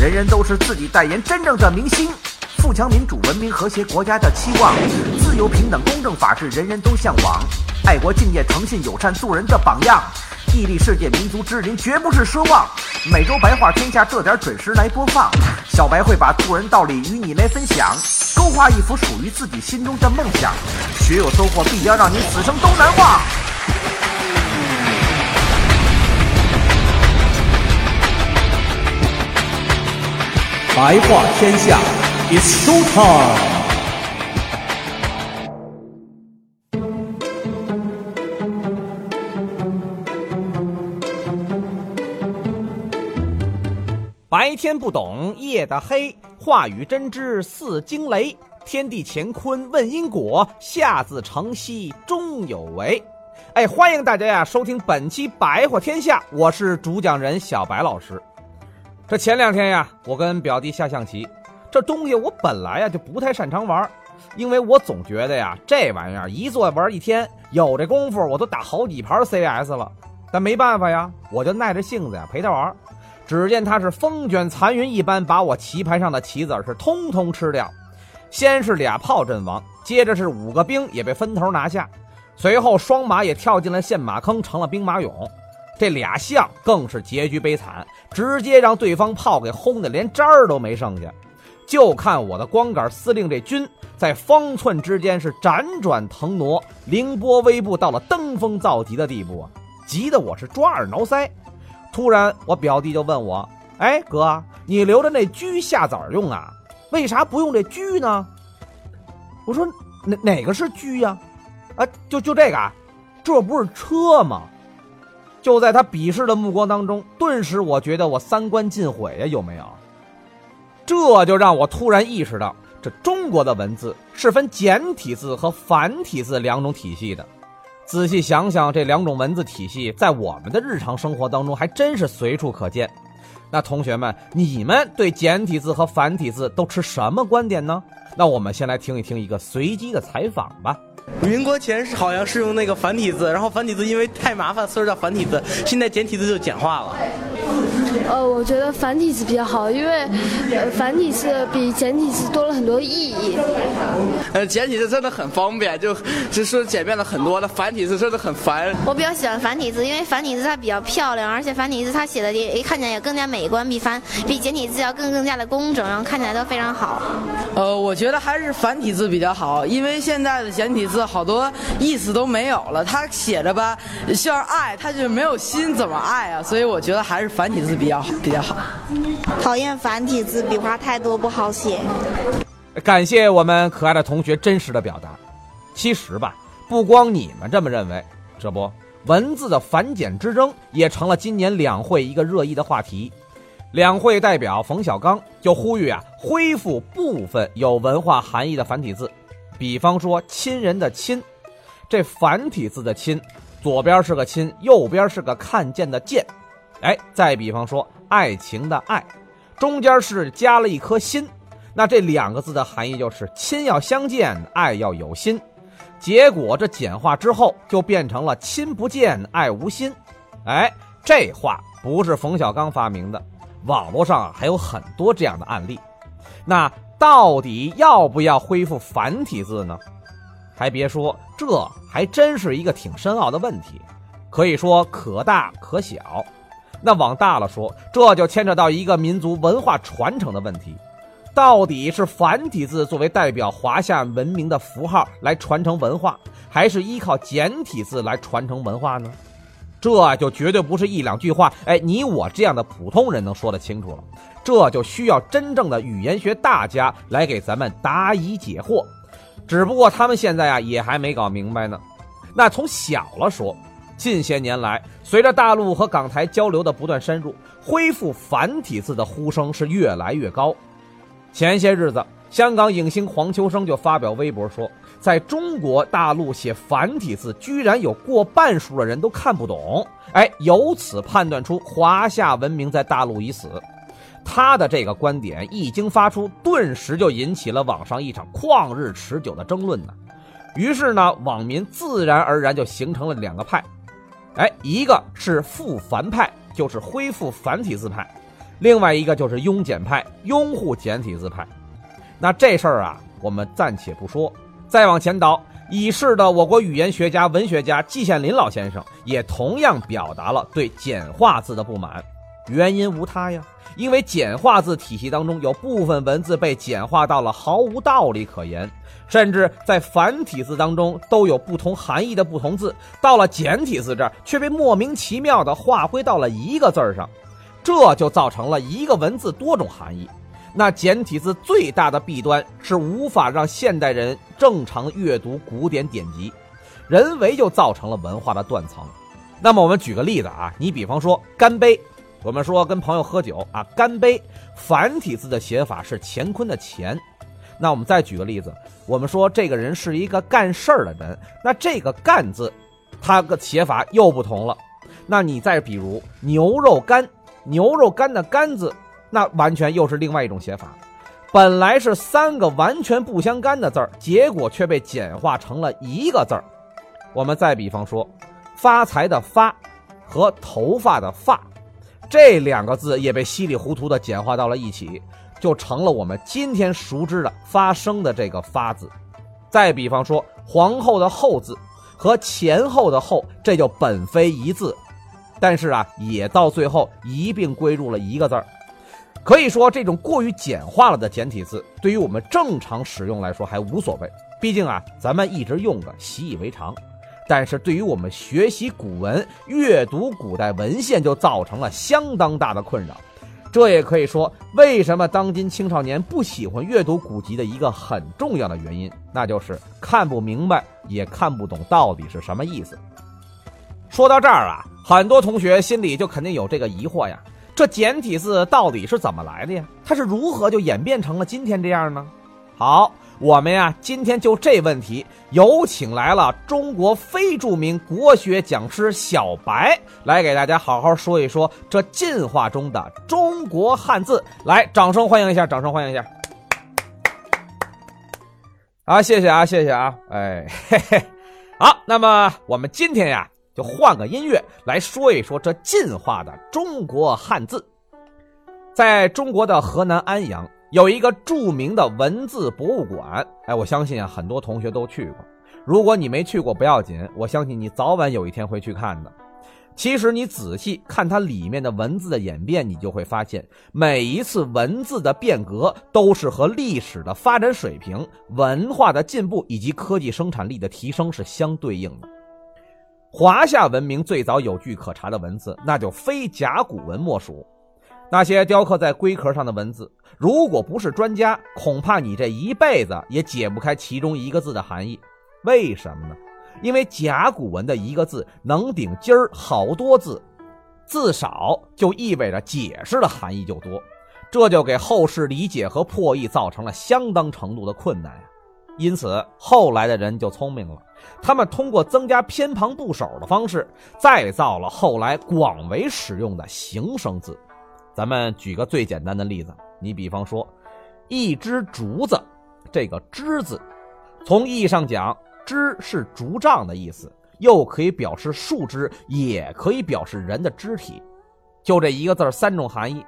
人人都是自己代言，真正的明星。富强、民主、文明、和谐，国家的期望。自由、平等、公正、法治，人人都向往。爱国、敬业、诚信、友善，做人的榜样。屹立世界民族之林，绝不是奢望。每周白话天下，这点准时来播放。小白会把做人道理与你来分享，勾画一幅属于自己心中的梦想。学有收获，必将让你此生都难忘。白话天下，It's show time。白天不懂夜的黑，话语真知似惊雷。天地乾坤问因果，下自成蹊终有为。哎，欢迎大家呀，收听本期白话天下，我是主讲人小白老师。这前两天呀，我跟表弟下象棋，这东西我本来呀就不太擅长玩，因为我总觉得呀，这玩意儿一坐玩一天，有这功夫我都打好几盘 CS 了。但没办法呀，我就耐着性子呀陪他玩。只见他是风卷残云一般，把我棋盘上的棋子是通通吃掉。先是俩炮阵亡，接着是五个兵也被分头拿下，随后双马也跳进了陷马坑，成了兵马俑。这俩象更是结局悲惨，直接让对方炮给轰的连渣儿都没剩下。就看我的光杆司令这军在方寸之间是辗转腾挪，凌波微步到了登峰造极的地步啊！急得我是抓耳挠腮。突然，我表弟就问我：“哎，哥，你留着那车下崽用啊？为啥不用这车呢？”我说：“哪哪个是车呀？啊，就就这个啊，这不是车吗？”就在他鄙视的目光当中，顿时我觉得我三观尽毁呀，有没有？这就让我突然意识到，这中国的文字是分简体字和繁体字两种体系的。仔细想想，这两种文字体系在我们的日常生活当中还真是随处可见。那同学们，你们对简体字和繁体字都持什么观点呢？那我们先来听一听一个随机的采访吧。民国前是好像是用那个繁体字，然后繁体字因为太麻烦，所以叫繁体字。现在简体字就简化了。呃，我觉得繁体字比较好，因为呃繁体字比简体字多了很多意义。呃，简体字真的很方便，就就是简便了很多。那繁体字真的很烦。我比较喜欢繁体字，因为繁体字它比较漂亮，而且繁体字它写的也看起来也更加美观，比繁比简体字要更更加的工整，然后看起来都非常好。呃，我觉得还是繁体字比较好，因为现在的简体字好多意思都没有了，它写着吧像爱，它就没有心，怎么爱啊？所以我觉得还是繁体字比较好，比较好。讨厌繁体字，笔画太多不好写。感谢我们可爱的同学真实的表达。其实吧，不光你们这么认为，这不，文字的繁简之争也成了今年两会一个热议的话题。两会代表冯小刚就呼吁啊，恢复部分有文化含义的繁体字，比方说“亲人”的“亲”，这繁体字的“亲”，左边是个“亲”，右边是个看见的“见”。哎，再比方说“爱情”的“爱”，中间是加了一颗心，那这两个字的含义就是亲要相见，爱要有心。结果这简化之后就变成了亲不见，爱无心。哎，这话不是冯小刚发明的。网络上还有很多这样的案例，那到底要不要恢复繁体字呢？还别说，这还真是一个挺深奥的问题，可以说可大可小。那往大了说，这就牵扯到一个民族文化传承的问题：到底是繁体字作为代表华夏文明的符号来传承文化，还是依靠简体字来传承文化呢？这就绝对不是一两句话，哎，你我这样的普通人能说得清楚了。这就需要真正的语言学大家来给咱们答疑解惑。只不过他们现在啊也还没搞明白呢。那从小了说，近些年来，随着大陆和港台交流的不断深入，恢复繁体字的呼声是越来越高。前些日子，香港影星黄秋生就发表微博说，在中国大陆写繁体字，居然有过半数的人都看不懂。哎，由此判断出华夏文明在大陆已死。他的这个观点一经发出，顿时就引起了网上一场旷日持久的争论呢。于是呢，网民自然而然就形成了两个派。哎，一个是复繁派，就是恢复繁体字派；另外一个就是庸简派，拥护简体字派。那这事儿啊，我们暂且不说。再往前倒，已逝的我国语言学家、文学家季羡林老先生也同样表达了对简化字的不满。原因无他呀，因为简化字体系当中有部分文字被简化到了毫无道理可言，甚至在繁体字当中都有不同含义的不同字，到了简体字这儿却被莫名其妙的划归到了一个字儿上，这就造成了一个文字多种含义。那简体字最大的弊端是无法让现代人正常阅读古典典籍，人为就造成了文化的断层。那么我们举个例子啊，你比方说干杯。我们说跟朋友喝酒啊，干杯，繁体字的写法是乾坤的乾。那我们再举个例子，我们说这个人是一个干事儿的人，那这个干字，它个写法又不同了。那你再比如牛肉干，牛肉干的干字，那完全又是另外一种写法。本来是三个完全不相干的字儿，结果却被简化成了一个字儿。我们再比方说，发财的发和头发的发。这两个字也被稀里糊涂的简化到了一起，就成了我们今天熟知的发生的这个“发”字。再比方说，皇后的“后”字和前后的“后”，这就本非一字，但是啊，也到最后一并归入了一个字儿。可以说，这种过于简化了的简体字，对于我们正常使用来说还无所谓，毕竟啊，咱们一直用着，习以为常。但是对于我们学习古文、阅读古代文献，就造成了相当大的困扰。这也可以说，为什么当今青少年不喜欢阅读古籍的一个很重要的原因，那就是看不明白，也看不懂到底是什么意思。说到这儿啊，很多同学心里就肯定有这个疑惑呀：这简体字到底是怎么来的呀？它是如何就演变成了今天这样呢？好。我们呀，今天就这问题，有请来了中国非著名国学讲师小白，来给大家好好说一说这进化中的中国汉字。来，掌声欢迎一下，掌声欢迎一下。啊，谢谢啊，谢谢啊，哎，嘿嘿，好，那么我们今天呀，就换个音乐来说一说这进化的中国汉字，在中国的河南安阳。有一个著名的文字博物馆，哎，我相信啊，很多同学都去过。如果你没去过不要紧，我相信你早晚有一天会去看的。其实你仔细看它里面的文字的演变，你就会发现，每一次文字的变革都是和历史的发展水平、文化的进步以及科技生产力的提升是相对应的。华夏文明最早有据可查的文字，那就非甲骨文莫属。那些雕刻在龟壳上的文字，如果不是专家，恐怕你这一辈子也解不开其中一个字的含义。为什么呢？因为甲骨文的一个字能顶今儿好多字，字少就意味着解释的含义就多，这就给后世理解和破译造成了相当程度的困难呀。因此，后来的人就聪明了，他们通过增加偏旁部首的方式，再造了后来广为使用的形声字。咱们举个最简单的例子，你比方说，一只竹子，这个“枝”字，从意义上讲，“枝”是竹杖的意思，又可以表示树枝，也可以表示人的肢体。就这一个字三种含义。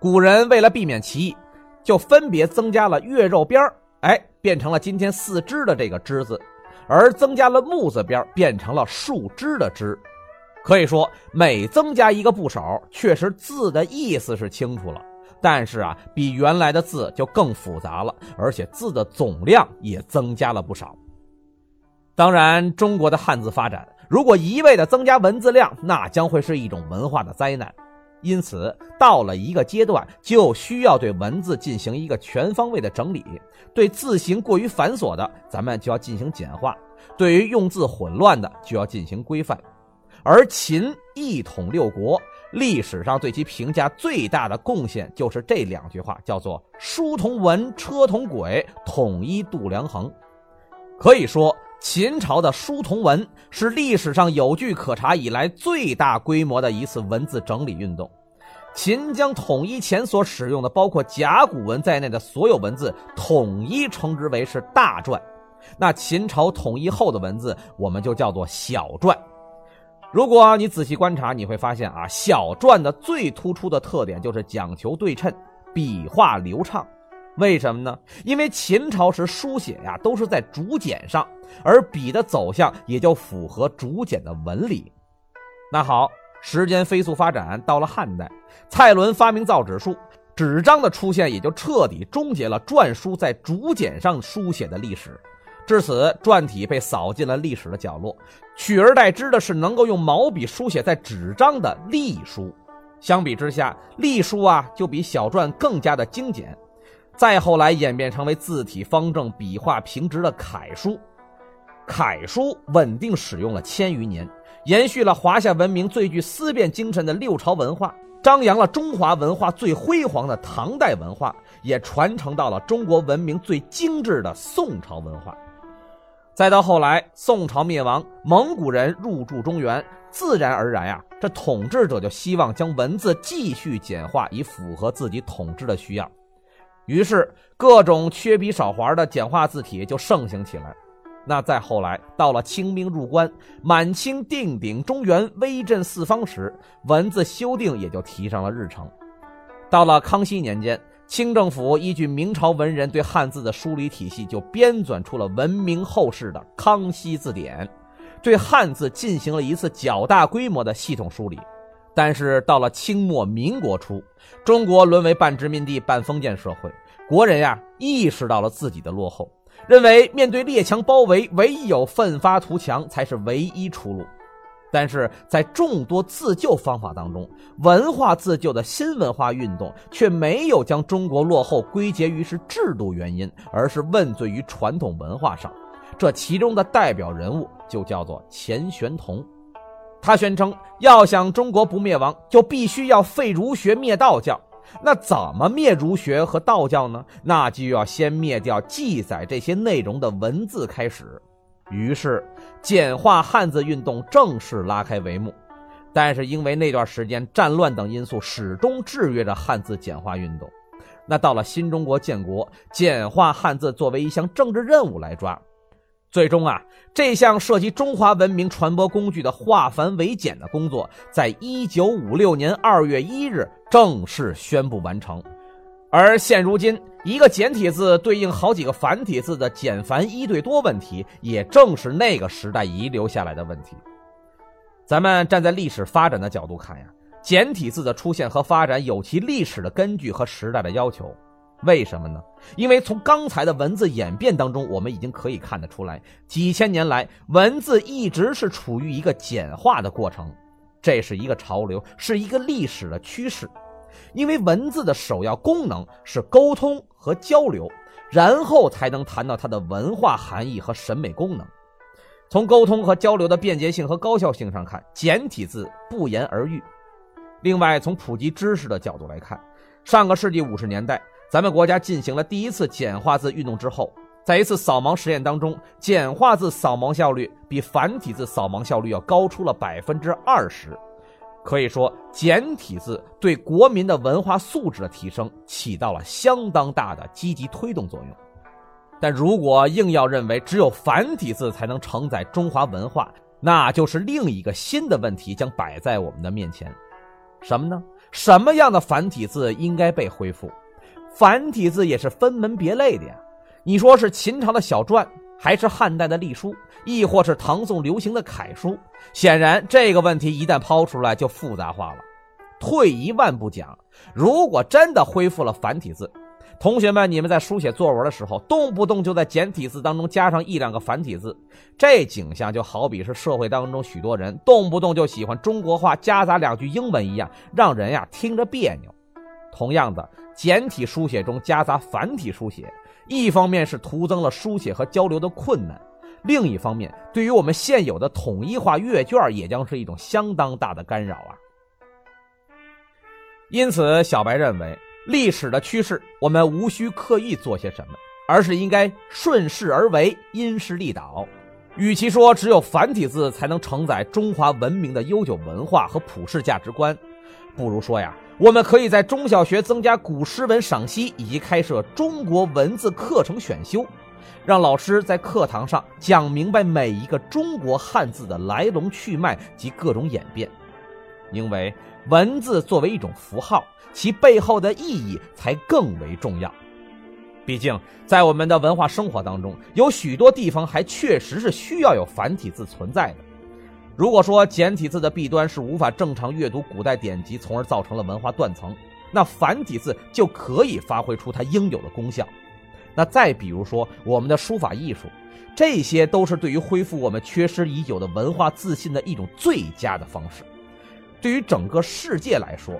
古人为了避免歧义，就分别增加了月肉边哎，变成了今天四肢的这个“枝”字，而增加了木字边变成了树枝的“枝”。可以说，每增加一个部首，确实字的意思是清楚了，但是啊，比原来的字就更复杂了，而且字的总量也增加了不少。当然，中国的汉字发展，如果一味的增加文字量，那将会是一种文化的灾难。因此，到了一个阶段，就需要对文字进行一个全方位的整理，对字形过于繁琐的，咱们就要进行简化；对于用字混乱的，就要进行规范。而秦一统六国，历史上对其评价最大的贡献就是这两句话，叫做“书同文，车同轨，统一度量衡”。可以说，秦朝的书同文是历史上有据可查以来最大规模的一次文字整理运动。秦将统一前所使用的包括甲骨文在内的所有文字统一称之为是大篆，那秦朝统一后的文字我们就叫做小篆。如果你仔细观察，你会发现啊，小篆的最突出的特点就是讲求对称，笔画流畅。为什么呢？因为秦朝时书写呀都是在竹简上，而笔的走向也就符合竹简的纹理。那好，时间飞速发展，到了汉代，蔡伦发明造纸术，纸张的出现也就彻底终结了篆书在竹简上书写的历史。至此，篆体被扫进了历史的角落，取而代之的是能够用毛笔书写在纸张的隶书。相比之下，隶书啊就比小篆更加的精简。再后来演变成为字体方正、笔画平直的楷书。楷书稳定使用了千余年，延续了华夏文明最具思辨精神的六朝文化，张扬了中华文化最辉煌的唐代文化，也传承到了中国文明最精致的宋朝文化。再到后来，宋朝灭亡，蒙古人入驻中原，自然而然呀，这统治者就希望将文字继续简化，以符合自己统治的需要。于是，各种缺笔少划的简化字体就盛行起来。那再后来，到了清兵入关，满清定鼎中原，威震四方时，文字修订也就提上了日程。到了康熙年间。清政府依据明朝文人对汉字的梳理体系，就编纂出了闻名后世的《康熙字典》，对汉字进行了一次较大规模的系统梳理。但是到了清末民国初，中国沦为半殖民地半封建社会，国人呀意识到了自己的落后，认为面对列强包围，唯有奋发图强才是唯一出路。但是在众多自救方法当中，文化自救的新文化运动却没有将中国落后归结于是制度原因，而是问罪于传统文化上。这其中的代表人物就叫做钱玄同。他宣称，要想中国不灭亡，就必须要废儒学，灭道教。那怎么灭儒学和道教呢？那就要先灭掉记载这些内容的文字开始。于是，简化汉字运动正式拉开帷幕。但是，因为那段时间战乱等因素始终制约着汉字简化运动。那到了新中国建国，简化汉字作为一项政治任务来抓。最终啊，这项涉及中华文明传播工具的化繁为简的工作，在一九五六年二月一日正式宣布完成。而现如今，一个简体字对应好几个繁体字的简繁一对多问题，也正是那个时代遗留下来的问题。咱们站在历史发展的角度看呀，简体字的出现和发展有其历史的根据和时代的要求。为什么呢？因为从刚才的文字演变当中，我们已经可以看得出来，几千年来文字一直是处于一个简化的过程，这是一个潮流，是一个历史的趋势。因为文字的首要功能是沟通和交流，然后才能谈到它的文化含义和审美功能。从沟通和交流的便捷性和高效性上看，简体字不言而喻。另外，从普及知识的角度来看，上个世纪五十年代，咱们国家进行了第一次简化字运动之后，在一次扫盲实验当中，简化字扫盲效率比繁体字扫盲效率要高出了百分之二十。可以说，简体字对国民的文化素质的提升起到了相当大的积极推动作用。但如果硬要认为只有繁体字才能承载中华文化，那就是另一个新的问题将摆在我们的面前。什么呢？什么样的繁体字应该被恢复？繁体字也是分门别类的呀。你说是秦朝的小篆？还是汉代的隶书，亦或是唐宋流行的楷书？显然，这个问题一旦抛出来，就复杂化了。退一万步讲，如果真的恢复了繁体字，同学们，你们在书写作文的时候，动不动就在简体字当中加上一两个繁体字，这景象就好比是社会当中许多人动不动就喜欢中国话夹杂两句英文一样，让人呀听着别扭。同样的，简体书写中夹杂繁体书写。一方面是徒增了书写和交流的困难，另一方面，对于我们现有的统一化阅卷也将是一种相当大的干扰啊。因此，小白认为，历史的趋势我们无需刻意做些什么，而是应该顺势而为，因势利导。与其说只有繁体字才能承载中华文明的悠久文化和普世价值观，不如说呀，我们可以在中小学增加古诗文赏析，以及开设中国文字课程选修，让老师在课堂上讲明白每一个中国汉字的来龙去脉及各种演变。因为文字作为一种符号，其背后的意义才更为重要。毕竟，在我们的文化生活当中，有许多地方还确实是需要有繁体字存在的。如果说简体字的弊端是无法正常阅读古代典籍，从而造成了文化断层，那繁体字就可以发挥出它应有的功效。那再比如说我们的书法艺术，这些都是对于恢复我们缺失已久的文化自信的一种最佳的方式。对于整个世界来说，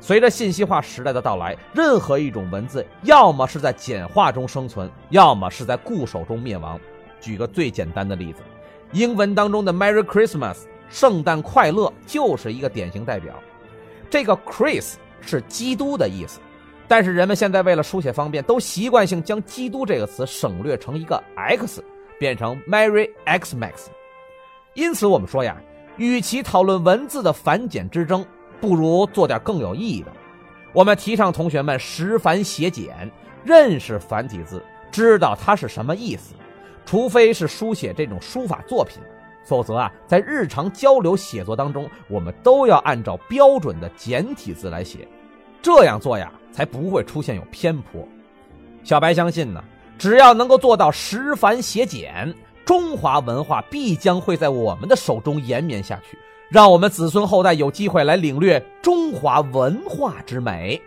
随着信息化时代的到来，任何一种文字，要么是在简化中生存，要么是在固守中灭亡。举个最简单的例子，英文当中的 “Merry Christmas” 圣诞快乐就是一个典型代表。这个 “Chris” 是基督的意思，但是人们现在为了书写方便，都习惯性将“基督”这个词省略成一个 “X”，变成 “Merry Xmas”。因此，我们说呀，与其讨论文字的繁简之争。不如做点更有意义的。我们提倡同学们识繁写简，认识繁体字，知道它是什么意思。除非是书写这种书法作品，否则啊，在日常交流写作当中，我们都要按照标准的简体字来写。这样做呀，才不会出现有偏颇。小白相信呢，只要能够做到识繁写简，中华文化必将会在我们的手中延绵下去。让我们子孙后代有机会来领略中华文化之美，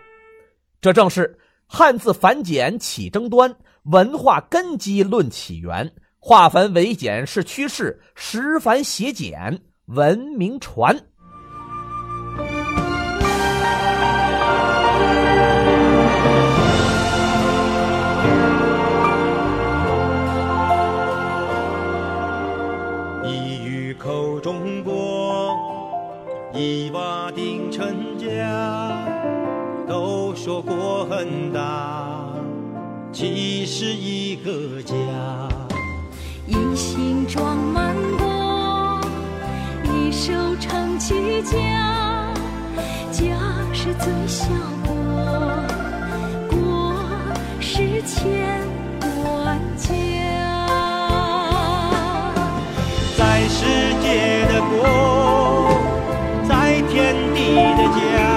这正是汉字繁简起争端，文化根基论起源，化繁为简是趋势，实繁写简文明传。一语口中国，一瓦定成家。都说过很大，其实一个家。一心装满国，一手撑起家。家是最小国，国是千万家。在世界的国，在天地的家。